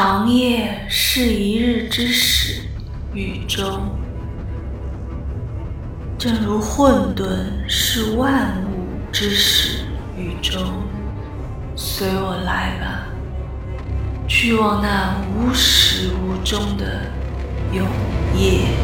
长夜是一日之始宇宙。正如混沌是万物之始宇宙。随我来吧去往那无始无终的永夜。